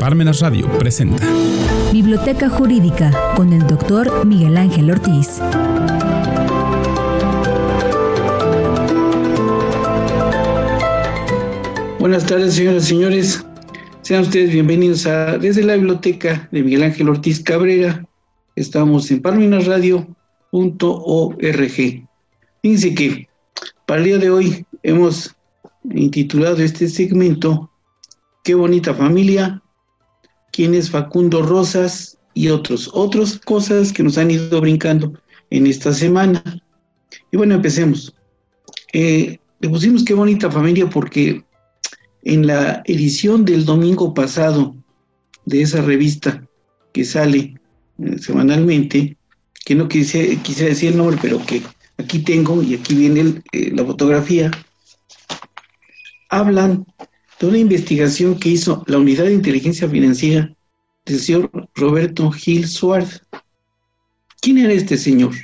Parmenas Radio presenta Biblioteca Jurídica con el doctor Miguel Ángel Ortiz. Buenas tardes, señoras y señores. Sean ustedes bienvenidos a desde la biblioteca de Miguel Ángel Ortiz Cabrera. Estamos en parmenasradio.org. Fíjense que para el día de hoy hemos intitulado este segmento Qué bonita familia, quién es Facundo Rosas y otros, otras cosas que nos han ido brincando en esta semana. Y bueno, empecemos. Eh, le pusimos qué bonita familia porque en la edición del domingo pasado de esa revista que sale eh, semanalmente, que no quise, quise decir el nombre, pero que aquí tengo y aquí viene eh, la fotografía, hablan de una investigación que hizo la Unidad de Inteligencia Financiera del señor Roberto Gil Suárez. ¿Quién era este señor?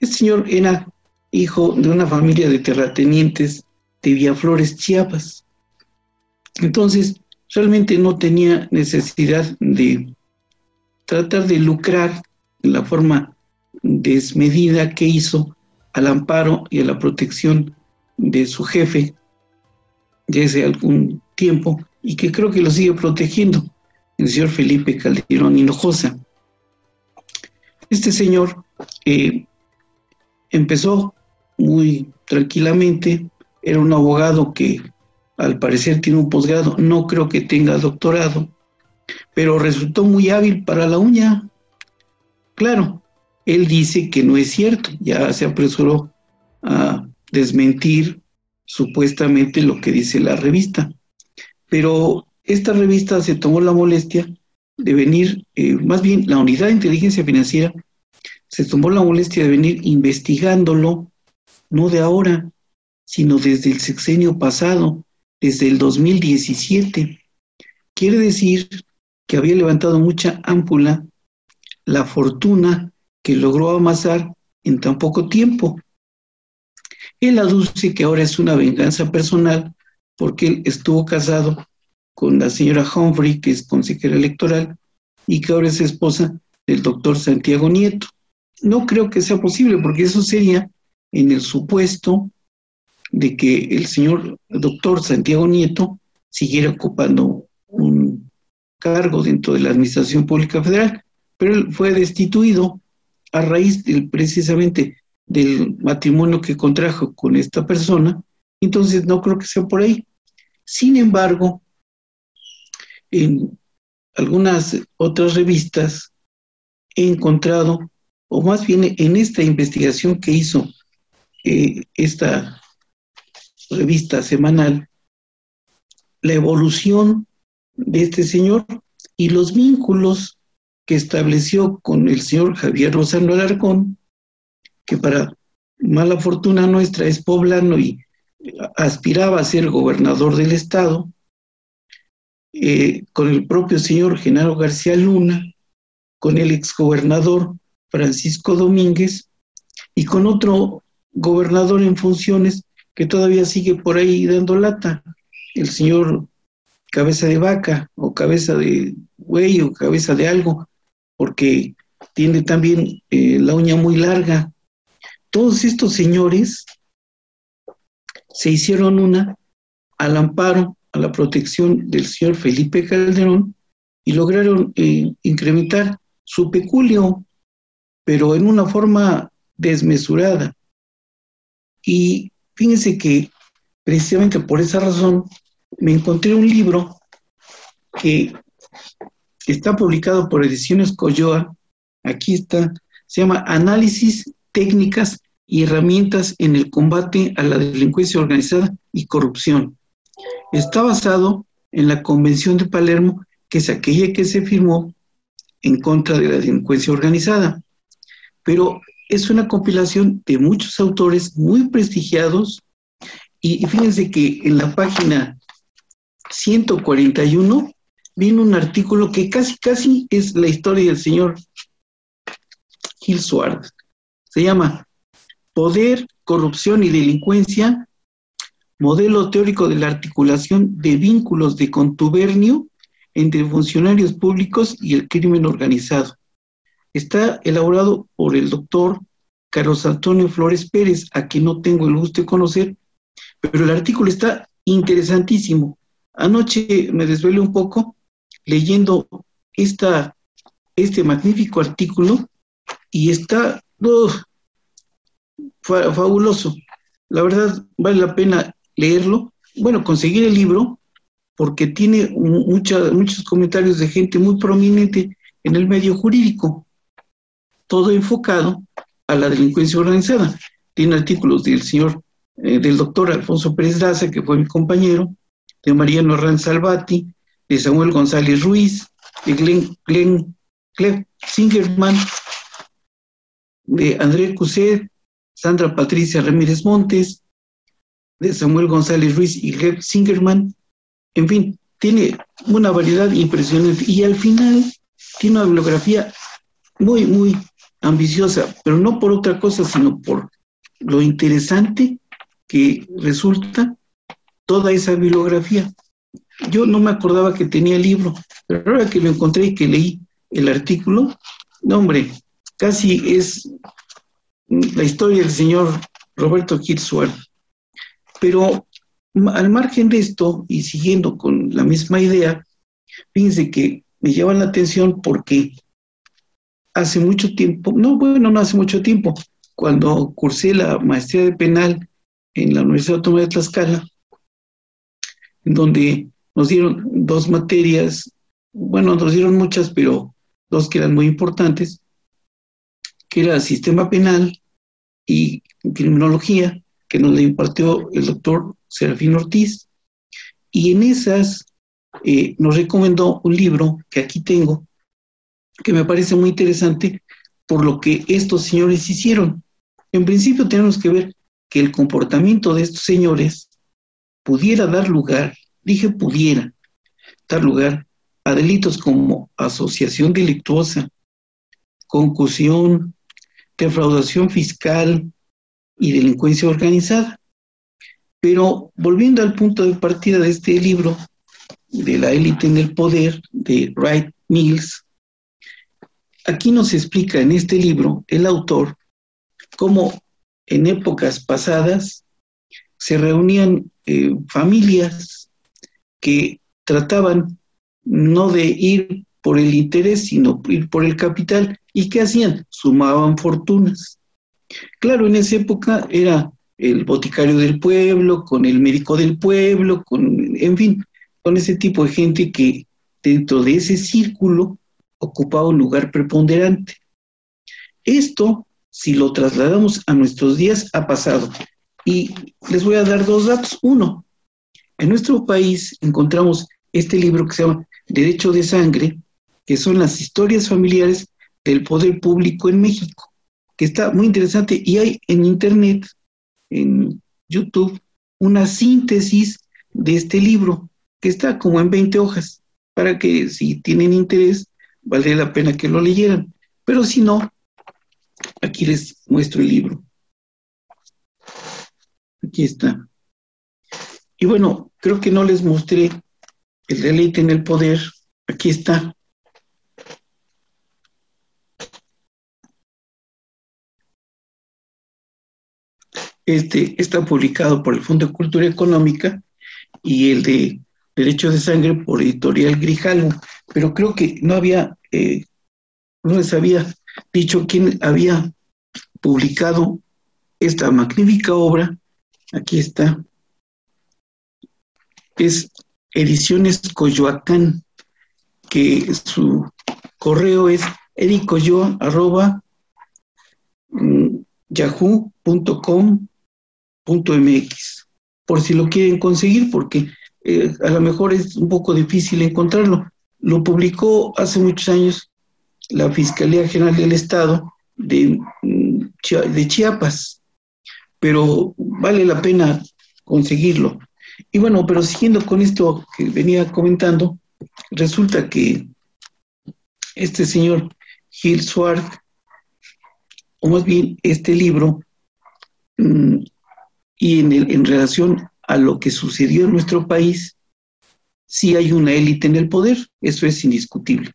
Este señor era hijo de una familia de terratenientes de Villaflores, Chiapas. Entonces, realmente no tenía necesidad de tratar de lucrar en la forma desmedida que hizo al amparo y a la protección de su jefe, desde algún tiempo y que creo que lo sigue protegiendo, el señor Felipe Calderón Hinojosa. Este señor eh, empezó muy tranquilamente, era un abogado que al parecer tiene un posgrado, no creo que tenga doctorado, pero resultó muy hábil para la uña. Claro, él dice que no es cierto, ya se apresuró a desmentir supuestamente lo que dice la revista. Pero esta revista se tomó la molestia de venir, eh, más bien la unidad de inteligencia financiera se tomó la molestia de venir investigándolo, no de ahora, sino desde el sexenio pasado, desde el 2017. Quiere decir que había levantado mucha ámpula la fortuna que logró amasar en tan poco tiempo. Él aduce que ahora es una venganza personal porque él estuvo casado con la señora Humphrey, que es consejera electoral, y que ahora es esposa del doctor Santiago Nieto. No creo que sea posible, porque eso sería en el supuesto de que el señor doctor Santiago Nieto siguiera ocupando un cargo dentro de la Administración Pública Federal, pero él fue destituido a raíz del, precisamente del matrimonio que contrajo con esta persona, entonces no creo que sea por ahí. Sin embargo, en algunas otras revistas he encontrado, o más bien en esta investigación que hizo eh, esta revista semanal, la evolución de este señor y los vínculos que estableció con el señor Javier Rosano Alarcón, que para mala fortuna nuestra es poblano y aspiraba a ser gobernador del estado, eh, con el propio señor Genaro García Luna, con el exgobernador Francisco Domínguez y con otro gobernador en funciones que todavía sigue por ahí dando lata, el señor cabeza de vaca o cabeza de buey o cabeza de algo, porque tiene también eh, la uña muy larga todos estos señores se hicieron una al amparo, a la protección del señor Felipe Calderón y lograron eh, incrementar su peculio, pero en una forma desmesurada. Y fíjense que precisamente por esa razón me encontré un libro que está publicado por Ediciones Coyoa, aquí está, se llama Análisis técnicas y herramientas en el combate a la delincuencia organizada y corrupción. Está basado en la Convención de Palermo, que es aquella que se firmó en contra de la delincuencia organizada. Pero es una compilación de muchos autores muy prestigiados y fíjense que en la página 141 viene un artículo que casi, casi es la historia del señor Gil Suárez. Se llama Poder, Corrupción y Delincuencia, modelo teórico de la articulación de vínculos de contubernio entre funcionarios públicos y el crimen organizado. Está elaborado por el doctor Carlos Antonio Flores Pérez, a quien no tengo el gusto de conocer, pero el artículo está interesantísimo. Anoche me desvelé un poco leyendo este magnífico artículo y está fabuloso. La verdad, vale la pena leerlo. Bueno, conseguir el libro porque tiene muchos comentarios de gente muy prominente en el medio jurídico, todo enfocado a la delincuencia organizada. Tiene artículos del señor, eh, del doctor Alfonso Pérez Daza, que fue mi compañero, de Mariano Arranz Salvati, de Samuel González Ruiz, de Glenn, Glenn, Glenn Singerman, de André Cuset, Sandra Patricia Ramírez Montes, de Samuel González Ruiz y Glenn Singerman. En fin, tiene una variedad impresionante y al final tiene una bibliografía muy, muy ambiciosa, pero no por otra cosa, sino por lo interesante que resulta toda esa bibliografía. Yo no me acordaba que tenía el libro, pero ahora que lo encontré y que leí el artículo, no hombre, casi es la historia del señor Roberto Kirchhoff. Pero al margen de esto y siguiendo con la misma idea, fíjense que me llama la atención porque hace mucho tiempo, no, bueno, no hace mucho tiempo, cuando cursé la maestría de penal en la Universidad Autónoma de Tlaxcala, en donde nos dieron dos materias, bueno, nos dieron muchas, pero dos que eran muy importantes, que era sistema penal y criminología, que nos le impartió el doctor Serafín Ortiz. Y en esas eh, nos recomendó un libro que aquí tengo, que me parece muy interesante por lo que estos señores hicieron. En principio tenemos que ver que el comportamiento de estos señores pudiera dar lugar, dije pudiera, dar lugar a delitos como asociación delictuosa, concusión, defraudación fiscal y delincuencia organizada. Pero volviendo al punto de partida de este libro, de la élite en el poder, de Wright Mills, aquí nos explica en este libro el autor cómo en épocas pasadas se reunían eh, familias que trataban no de ir por el interés, sino por el capital. ¿Y qué hacían? Sumaban fortunas. Claro, en esa época era el boticario del pueblo, con el médico del pueblo, con, en fin, con ese tipo de gente que dentro de ese círculo ocupaba un lugar preponderante. Esto, si lo trasladamos a nuestros días, ha pasado. Y les voy a dar dos datos. Uno, en nuestro país encontramos este libro que se llama Derecho de Sangre, que son las historias familiares del poder público en México, que está muy interesante y hay en Internet, en YouTube, una síntesis de este libro, que está como en 20 hojas, para que si tienen interés, valdría la pena que lo leyeran. Pero si no, aquí les muestro el libro. Aquí está. Y bueno, creo que no les mostré el deleite en el poder. Aquí está. Este está publicado por el Fondo de Cultura Económica y el de Derecho de Sangre por Editorial Grijalvo, pero creo que no había, eh, no les había dicho quién había publicado esta magnífica obra. Aquí está. Es Ediciones Coyoacán, que su correo es ericoyo.yahoo.com.mx, por si lo quieren conseguir, porque eh, a lo mejor es un poco difícil encontrarlo. Lo publicó hace muchos años la Fiscalía General del Estado de, mm, de Chiapas, pero vale la pena conseguirlo. Y bueno, pero siguiendo con esto que venía comentando, resulta que este señor Gil Swartz, o más bien este libro, mm, y en, en relación a lo que sucedió en nuestro país, sí hay una élite en el poder, eso es indiscutible.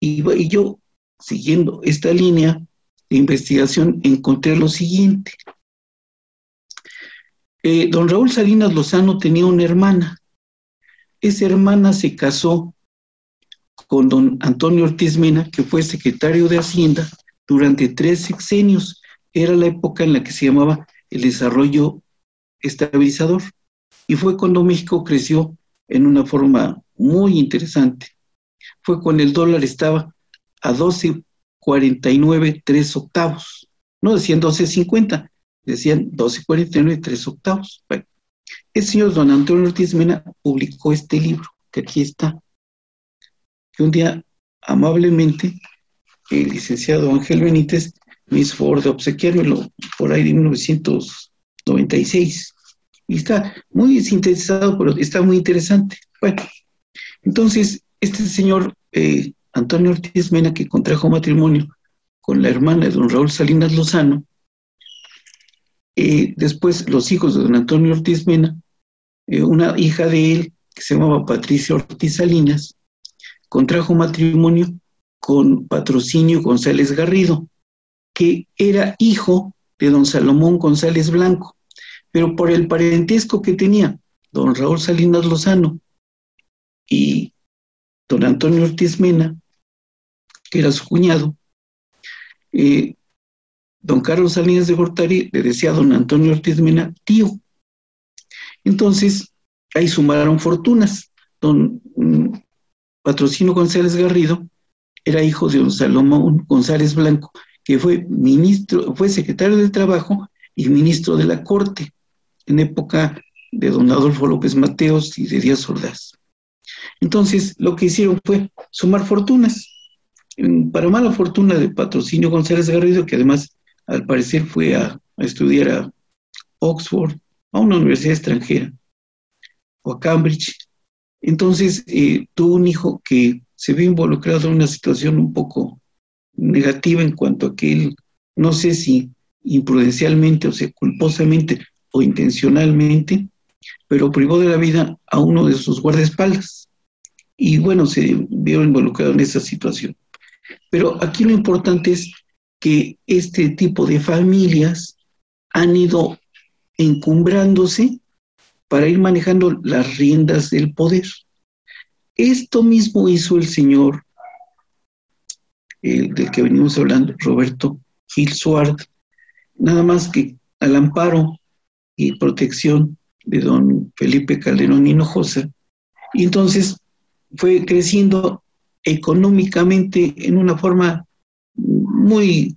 Y, y yo, siguiendo esta línea de investigación, encontré lo siguiente. Eh, don Raúl Salinas Lozano tenía una hermana. Esa hermana se casó con don Antonio Ortiz Mena, que fue secretario de Hacienda durante tres sexenios. Era la época en la que se llamaba el desarrollo estabilizador. Y fue cuando México creció en una forma muy interesante. Fue cuando el dólar estaba a 12.49 tres octavos. No decían 12.50, decían 12.49 tres octavos. Bueno, el señor don Antonio Ortiz Mena publicó este libro, que aquí está, que un día amablemente el licenciado Ángel Benítez me hizo favor de obsequiármelo por ahí de 1996. Y está muy sintetizado, pero está muy interesante. Bueno, entonces, este señor eh, Antonio Ortiz Mena, que contrajo matrimonio con la hermana de don Raúl Salinas Lozano, eh, después los hijos de don Antonio Ortiz Mena, eh, una hija de él, que se llamaba Patricia Ortiz Salinas, contrajo matrimonio con Patrocinio González Garrido, que era hijo de don Salomón González Blanco, pero por el parentesco que tenía don Raúl Salinas Lozano y don Antonio Ortiz Mena, que era su cuñado, eh, don Carlos Salinas de Gortari le decía a don Antonio Ortiz Mena, tío. Entonces, ahí sumaron fortunas. Don mm, Patrocino González Garrido era hijo de don Salomón González Blanco, que fue ministro, fue secretario de Trabajo y ministro de la Corte en época de don Adolfo López Mateos y de Díaz Ordaz. Entonces, lo que hicieron fue sumar fortunas. Para mala fortuna de Patrocinio González Garrido, que además al parecer fue a, estudiar a Oxford, a una universidad extranjera, o a Cambridge. Entonces eh, tuvo un hijo que se vio involucrado en una situación un poco negativa en cuanto a que él, no sé si imprudencialmente o sea, culposamente o intencionalmente, pero privó de la vida a uno de sus guardaespaldas. Y bueno, se vio involucrado en esa situación. Pero aquí lo importante es que este tipo de familias han ido encumbrándose para ir manejando las riendas del poder. Esto mismo hizo el señor el del que venimos hablando, Roberto Gil Suárez, nada más que al amparo y protección de don Felipe Calderón Hinojosa, y entonces fue creciendo económicamente en una forma muy,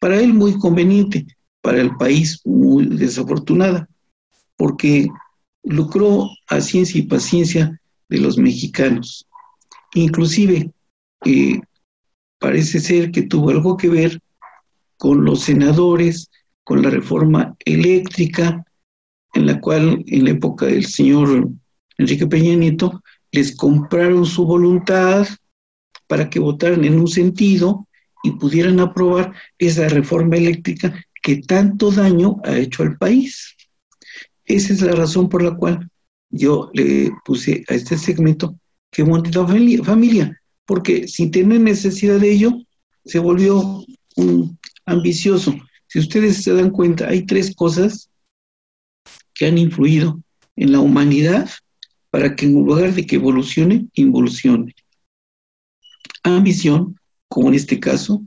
para él muy conveniente, para el país muy desafortunada, porque lucró a ciencia y paciencia de los mexicanos. Inclusive, eh, parece ser que tuvo algo que ver con los senadores, con la reforma eléctrica, en la cual en la época del señor Enrique Peña Nieto les compraron su voluntad para que votaran en un sentido y pudieran aprobar esa reforma eléctrica que tanto daño ha hecho al país. Esa es la razón por la cual yo le puse a este segmento que familia, familia, porque sin tener necesidad de ello, se volvió un ambicioso. Si ustedes se dan cuenta, hay tres cosas que han influido en la humanidad para que en lugar de que evolucione, involucione. Ambición, como en este caso,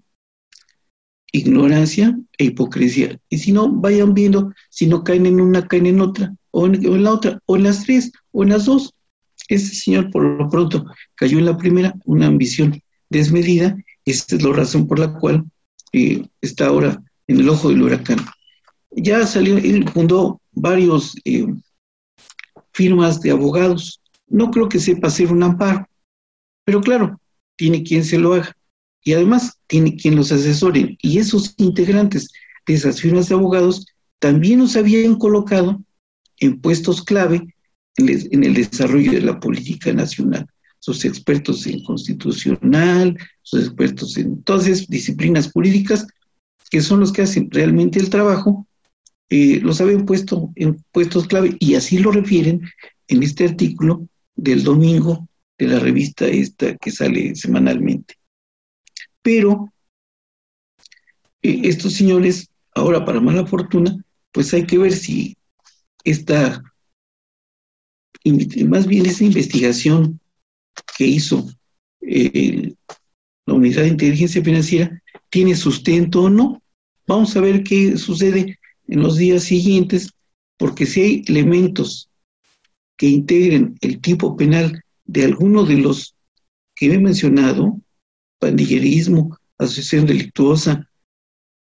ignorancia e hipocresía. Y si no, vayan viendo, si no caen en una, caen en otra, o en, la otra, o en las tres, o en las dos. Este señor, por lo pronto, cayó en la primera, una ambición desmedida, esta es la razón por la cual eh, está ahora en el ojo del huracán. Ya salió, él fundó varios eh, firmas de abogados. No creo que sepa hacer un amparo, pero claro, tiene quien se lo haga y además tiene quien los asesore. Y esos integrantes de esas firmas de abogados también nos habían colocado en puestos clave en el desarrollo de la política nacional. Sus expertos en constitucional, sus expertos en todas disciplinas jurídicas, que son los que hacen realmente el trabajo, eh, los habían puesto en puestos clave y así lo refieren en este artículo del domingo de la revista esta que sale semanalmente. Pero eh, estos señores, ahora para mala fortuna, pues hay que ver si esta, más bien esa investigación que hizo eh, la unidad de inteligencia financiera tiene sustento o no. Vamos a ver qué sucede en los días siguientes, porque si hay elementos que integren el tipo penal de alguno de los que he mencionado, pandillerismo, asociación delictuosa,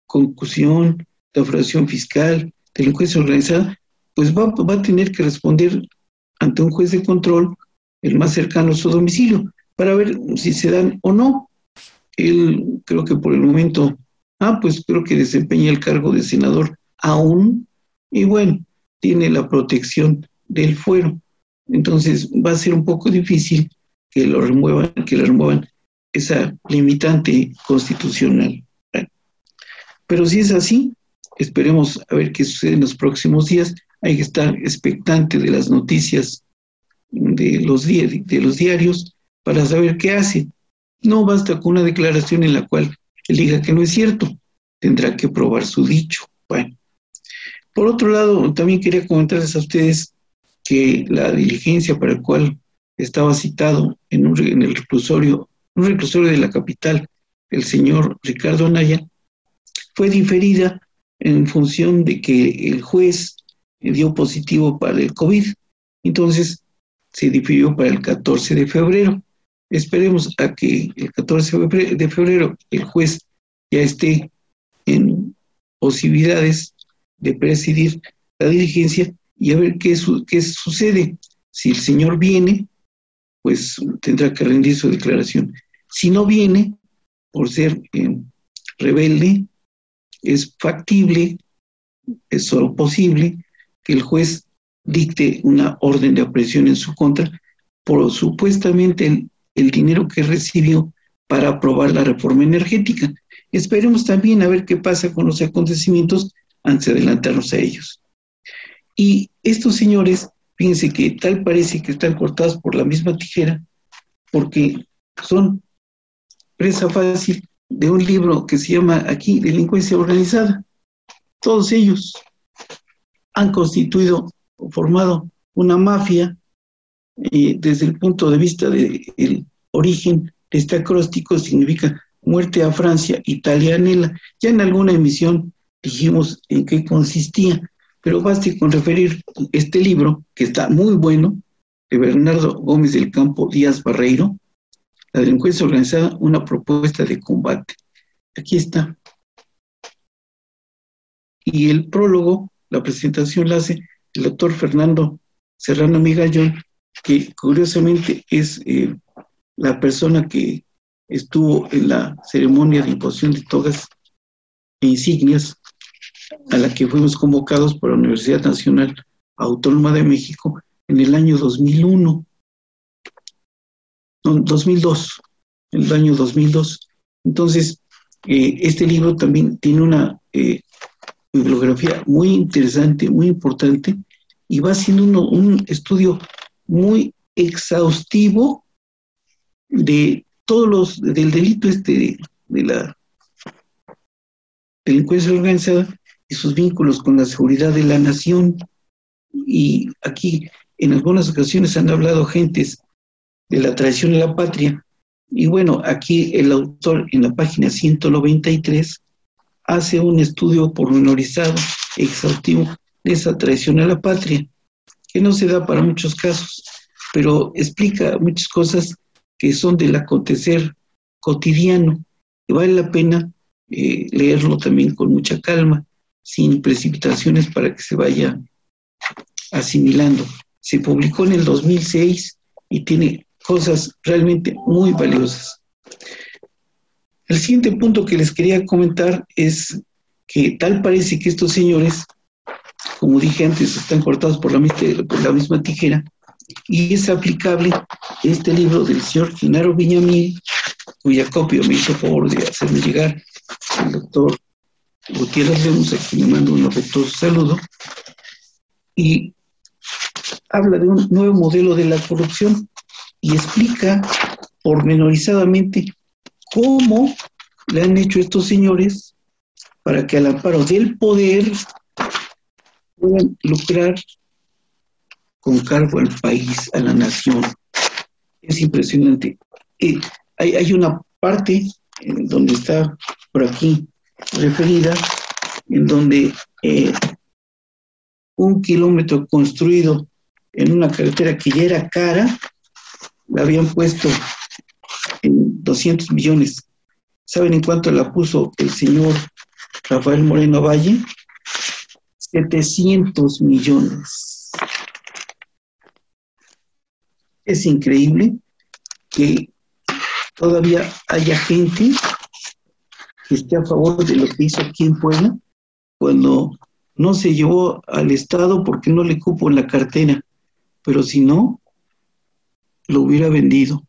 concusión, defraudación fiscal, delincuencia organizada, pues va, va, a tener que responder ante un juez de control el más cercano a su domicilio para ver si se dan o no. Él creo que por el momento, ah, pues creo que desempeña el cargo de senador aún y bueno, tiene la protección del fuero. Entonces va a ser un poco difícil que lo remuevan, que le remuevan esa limitante constitucional. Pero si es así, esperemos a ver qué sucede en los próximos días. Hay que estar expectante de las noticias de los, de los diarios para saber qué hace. No basta con una declaración en la cual él diga que no es cierto, tendrá que probar su dicho. Bueno, por otro lado, también quería comentarles a ustedes que la diligencia para el cual estaba citado en, un, en el reclusorio, un reclusorio de la capital, el señor Ricardo Naya, fue diferida en función de que el juez dio positivo para el COVID. Entonces, se difirió para el 14 de febrero. Esperemos a que el 14 de febrero el juez ya esté en posibilidades de presidir la diligencia y a ver qué, qué sucede. Si el señor viene, pues tendrá que rendir su declaración. Si no viene, por ser eh, rebelde, es factible, es solo posible que el juez dicte una orden de aprehensión en su contra por supuestamente el dinero que recibió para aprobar la reforma energética. Esperemos también a ver qué pasa con los acontecimientos antes de adelantarnos a ellos. Y estos señores, fíjense que tal parece que están cortados por la misma tijera, porque son presa fácil de un libro que se llama aquí Delincuencia Organizada. Todos ellos han constituido o formado una mafia y desde el punto de vista del origen de este acróstico significa muerte a Francia, Italia anhela. Ya en alguna emisión dijimos en qué consistía, pero basta con referir este libro, que está muy bueno, de Bernardo Gómez del Campo Díaz Barreiro, La delincuencia organizada, una propuesta de combate. Aquí está. Y el prólogo, la presentación la hace el doctor Fernando Serrano Migallón, que curiosamente es eh, la persona que estuvo en la ceremonia de imposición de togas e insignias a la que fuimos convocados por la Universidad Nacional Autónoma de México en el año 2001, no, 2002, en el año 2002. Entonces, eh, este libro también tiene una eh, bibliografía muy interesante, muy importante, y va haciendo un estudio muy exhaustivo de todos los, del delito este de la delincuencia organizada y sus vínculos con la seguridad de la nación. Y aquí en algunas ocasiones han hablado gentes de la traición a la patria. Y bueno, aquí el autor en la página 193 hace un estudio pormenorizado, exhaustivo, de esa traición a la patria, que no se da para muchos casos, pero explica muchas cosas que son del acontecer cotidiano, y vale la pena eh, leerlo también con mucha calma sin precipitaciones para que se vaya asimilando. Se publicó en el 2006 y tiene cosas realmente muy valiosas. El siguiente punto que les quería comentar es que tal parece que estos señores, como dije antes, están cortados por la, por la misma tijera y es aplicable este libro del señor Genaro Viñamil, cuya copia me hizo favor de hacerme llegar el doctor Gutiérrez Lemus, a quien le mando un afectuoso saludo. Y habla de un nuevo modelo de la corrupción y explica pormenorizadamente cómo le han hecho estos señores para que al amparo del poder puedan lucrar con cargo al país, a la nación. Es impresionante. Eh, hay, hay, una parte en donde está por aquí referida, en donde eh, un kilómetro construido en una carretera que ya era cara, la habían puesto en 200 millones. ¿Saben en cuánto la puso el señor Rafael Moreno Valle? 700 millones. Es increíble que todavía haya gente que esté a favor de lo que hizo aquí en Puebla cuando no se llevó al Estado porque no le cupo en la cartera, pero si no, lo hubiera vendido.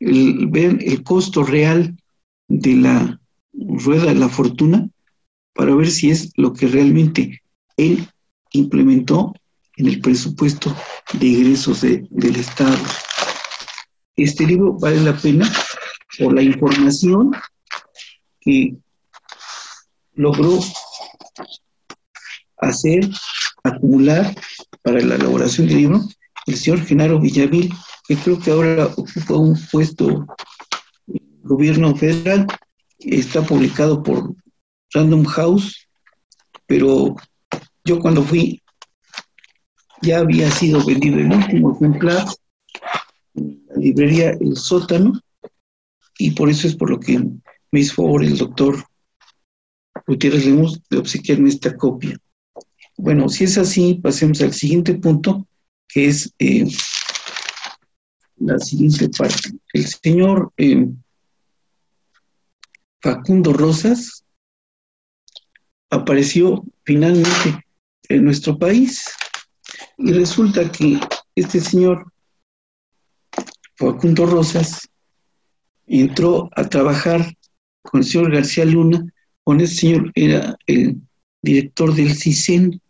El, ver el costo real de la rueda de la fortuna para ver si es lo que realmente él implementó en el presupuesto de ingresos del Estado. Este libro vale la pena por la información que logró hacer, acumular para la elaboración del libro el señor Genaro Villavil, que creo que ahora ocupa un puesto en el gobierno federal, está publicado por Random House, pero yo cuando fui ya había sido vendido el último ejemplar en la librería El Sótano, y por eso es por lo que me hizo el doctor Gutiérrez Lemos de obsequiarme esta copia. Bueno, si es así, pasemos al siguiente punto, que es eh, la siguiente parte. El señor eh, Facundo Rosas apareció finalmente en nuestro país y resulta que este señor Facundo Rosas entró a trabajar con el señor García Luna, con este señor era el director del CISEN,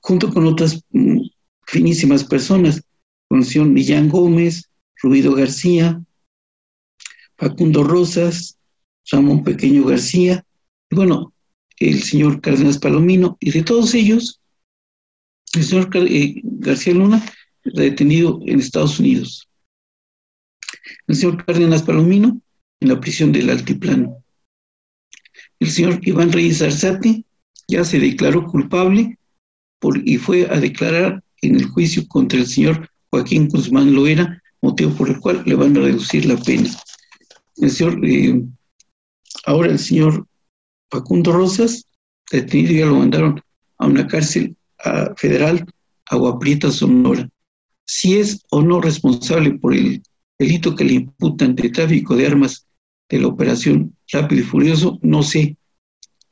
junto con otras mm, finísimas personas, con el señor Millán Gómez, Rubido García, Facundo Rosas, Ramón Pequeño García, y bueno, el señor Cárdenas Palomino, y de todos ellos, el señor eh, García Luna detenido en Estados Unidos. El señor Cárdenas Palomino en la prisión del Altiplano. El señor Iván Reyes Arzate ya se declaró culpable y fue a declarar en el juicio contra el señor Joaquín Guzmán Loera, motivo por el cual le van a reducir la pena. El señor, eh, ahora el señor Facundo Rosas, detenido, ya lo mandaron a una cárcel federal, Agua Prieta, Sonora. Si es o no responsable por el delito que le imputan de tráfico de armas de la operación Rápido y Furioso, no sé.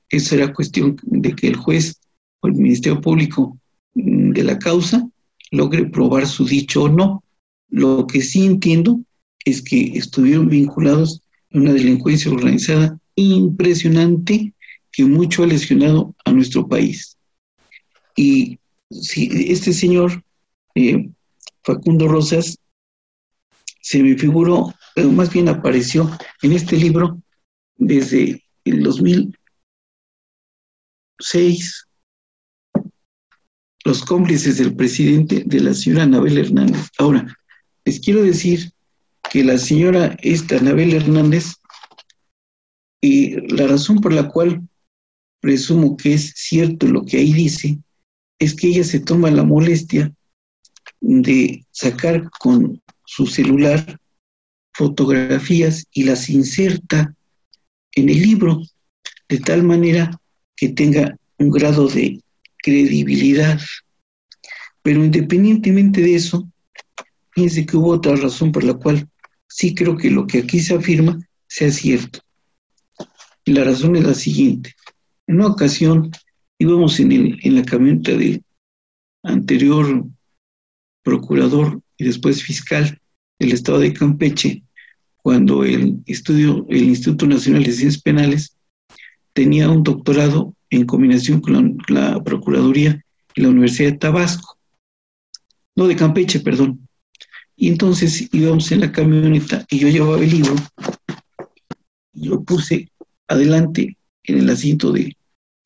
Esa será cuestión de que el juez o el Ministerio Público mm, de la causa logre probar su dicho o no. Lo que sí entiendo es que estuvieron vinculados a una delincuencia organizada impresionante que mucho ha lesionado a nuestro país. Y si este señor eh, Facundo Rosas se me figuró, más bien apareció en este libro desde el 2006, los cómplices del presidente de la señora Anabel Hernández. Ahora, les quiero decir que la señora esta Anabel Hernández, y la razón por la cual presumo que es cierto lo que ahí dice, es que ella se toma la molestia de sacar con su celular fotografías y las inserta en el libro de tal manera que tenga un grado de credibilidad. Pero independientemente de eso, fíjense que hubo otra razón por la cual sí creo que lo que aquí se afirma sea cierto. Y la razón es la siguiente. En una ocasión íbamos en, el, en la camioneta del anterior procurador y después fiscal del Estado de Campeche, cuando el, estudio, el Instituto Nacional de Ciencias Penales tenía un doctorado en combinación con la, Procuraduría y la Universidad de Tabasco. no de Campeche, perdón. Y entonces íbamos en la camioneta y yo llevaba el libro y lo puse adelante en el asiento de,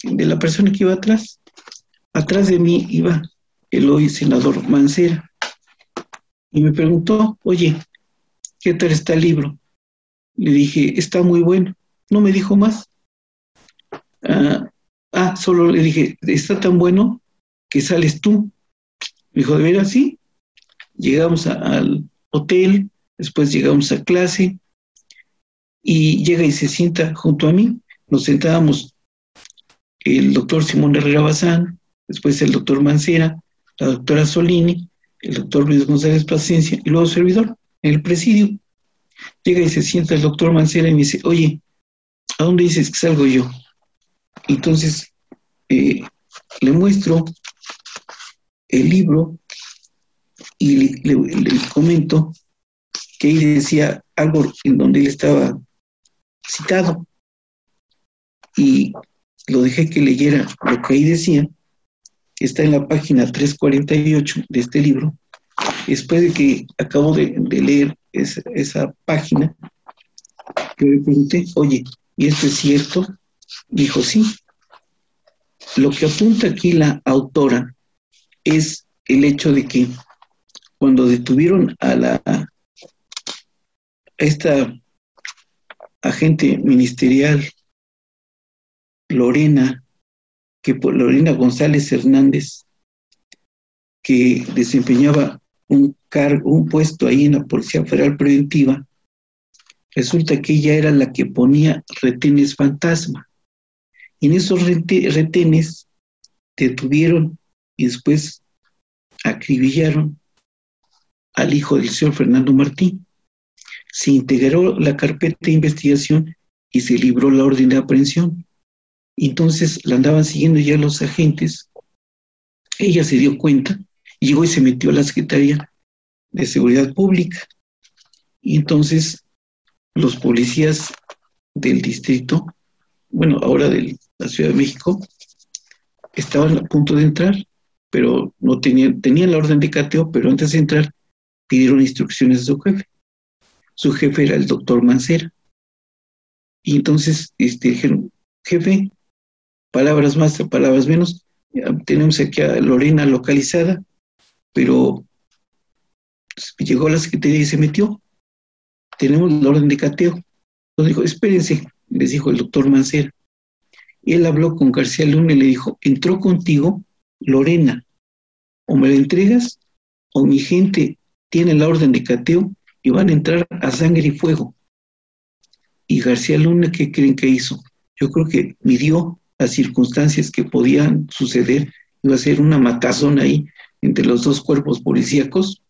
de la persona que iba atrás. Atrás de mí iba el hoy senador Mancera y me preguntó, oye, ¿qué tal está el libro? Le dije, está muy bueno. No me dijo más. Ah, ah, solo le dije, está tan bueno que sales tú. Me dijo, ¿de veras sí? Llegamos al hotel, después llegamos a clase y llega y se sienta junto a mí. Nos sentábamos el doctor Simón Herrera Bazán, después el doctor Mancera, la doctora Solini, el doctor Luis González Paciencia y luego servidor en el presidio. Llega y se sienta el doctor Mancera y me dice, oye, ¿a dónde dices que salgo yo? Entonces eh, le muestro el libro y le, comento que ahí decía algo en donde él estaba citado. Y lo dejé que leyera lo que ahí decía, que está en la página 348 de este libro. Después de que acabo de, leer esa, página, que le pregunté, oye, ¿y esto es cierto? Dijo, sí. Lo que apunta aquí la autora es el hecho de que cuando detuvieron a la a esta agente ministerial Lorena, que por Lorena González Hernández, que desempeñaba un cargo, un puesto ahí en la Policía Federal Preventiva, resulta que ella era la que ponía retenes fantasma. Y en esos retenes detuvieron y después acribillaron al hijo del señor Fernando Martín. Se integró la carpeta de investigación y se libró la orden de aprehensión. Entonces la andaban siguiendo ya los agentes. Ella se dio cuenta, llegó y se metió a la Secretaría de Seguridad Pública. Entonces los policías del distrito, bueno, ahora de la Ciudad de México, estaban a punto de entrar, pero no tenían, tenían la orden de cateo, pero antes de entrar pidieron instrucciones a su jefe. Su jefe era el doctor Mancera. Y entonces este, dijeron, jefe, palabras más, palabras menos, tenemos aquí a Lorena localizada, pero llegó a la secretaría y se metió. Tenemos la orden de cateo. Entonces dijo, espérense, les dijo el doctor Mancera. Y él habló con García Luna y le dijo, entró contigo Lorena, o me la entregas o mi gente tiene la orden de cateo y van a entrar a sangre y fuego. Y García Luna, ¿qué creen que hizo? Yo creo que midió las circunstancias que podían suceder. Iba a ser una matazón ahí entre los dos cuerpos policíacos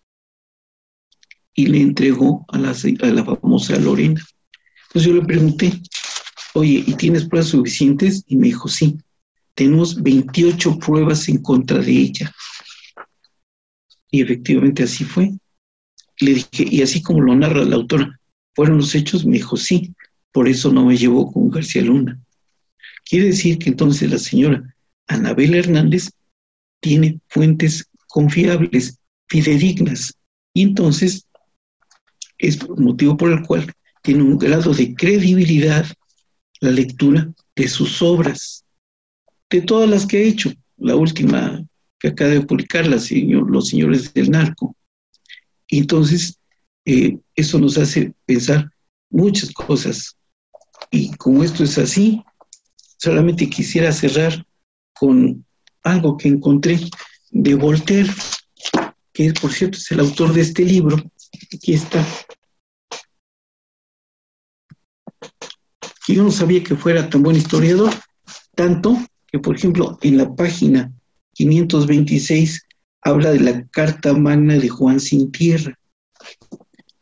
y le entregó a la, a la famosa Lorena. Entonces yo le pregunté, oye, ¿y tienes pruebas suficientes? Y me dijo, sí, tenemos 28 pruebas en contra de ella. Y efectivamente así fue. Le dije, y así como lo narra la autora, ¿fueron los hechos? Me dijo, sí, por eso no me llevó con García Luna. Quiere decir que entonces la señora Anabel Hernández tiene fuentes confiables, fidedignas, y entonces es motivo por el cual tiene un grado de credibilidad la lectura de sus obras, de todas las que ha hecho, la última que acaba de publicar, señor, Los Señores del Narco, entonces, eh, eso nos hace pensar muchas cosas. Y como esto es así, solamente quisiera cerrar con algo que encontré de Voltaire, que por cierto es el autor de este libro. Aquí está. yo no sabía que fuera tan buen historiador, tanto que, por ejemplo, en la página 526 habla de la Carta Magna de Juan Sin Tierra,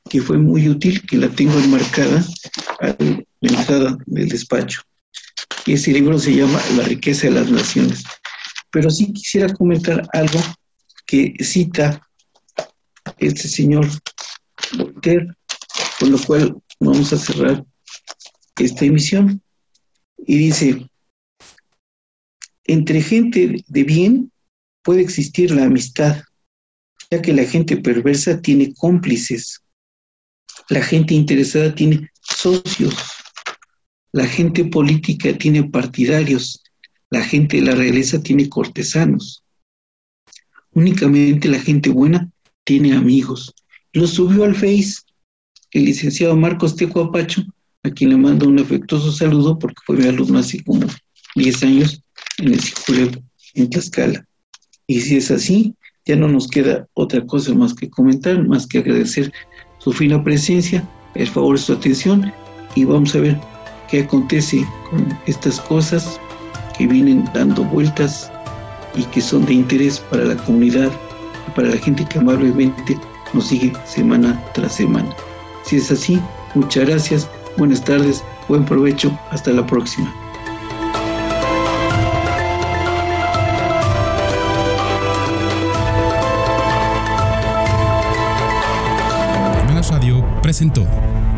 que fue muy útil, que la tengo enmarcada a la entrada del despacho. Y ese libro se llama La riqueza de las naciones. Pero sí quisiera comentar algo que cita este señor Voltaire, con lo cual vamos a cerrar esta emisión. Y dice, entre gente de bien puede existir la amistad, ya que la gente perversa tiene cómplices, la gente interesada tiene socios, la gente política tiene partidarios, la gente de la realeza tiene cortesanos. Únicamente la gente buena tiene amigos. Lo subió al Face el licenciado Marcos Tecuapacho, a quien le mando un afectuoso saludo porque fue mi alumno hace como 10 años en el Cicureo en Tlaxcala. Y si es así, ya no nos queda otra cosa más que comentar, más que agradecer su fina presencia, el favor de su atención y vamos a ver qué acontece con estas cosas que vienen dando vueltas y que son de interés para la comunidad y para la gente que amablemente nos sigue semana tras semana. Si es así, muchas gracias, buenas tardes, buen provecho, hasta la próxima. presentó